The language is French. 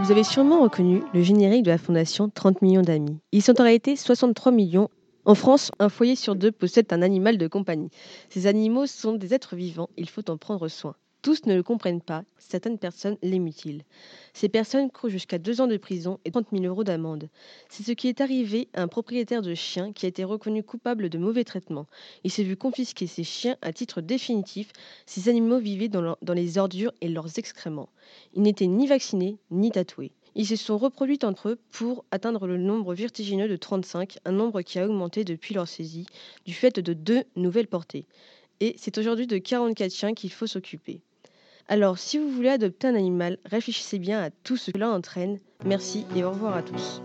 Vous avez sûrement reconnu le générique de la fondation 30 millions d'amis. Ils sont en réalité 63 millions. En France, un foyer sur deux possède un animal de compagnie. Ces animaux sont des êtres vivants, il faut en prendre soin. Tous ne le comprennent pas, certaines personnes les mutilent. Ces personnes courent jusqu'à deux ans de prison et 30 000 euros d'amende. C'est ce qui est arrivé à un propriétaire de chiens qui a été reconnu coupable de mauvais traitements. Il s'est vu confisquer ses chiens à titre définitif. Ces animaux vivaient dans, dans les ordures et leurs excréments. Ils n'étaient ni vaccinés ni tatoués. Ils se sont reproduits entre eux pour atteindre le nombre vertigineux de 35, un nombre qui a augmenté depuis leur saisie du fait de deux nouvelles portées. Et c'est aujourd'hui de 44 chiens qu'il faut s'occuper. Alors, si vous voulez adopter un animal, réfléchissez bien à tout ce que cela entraîne. Merci et au revoir à tous.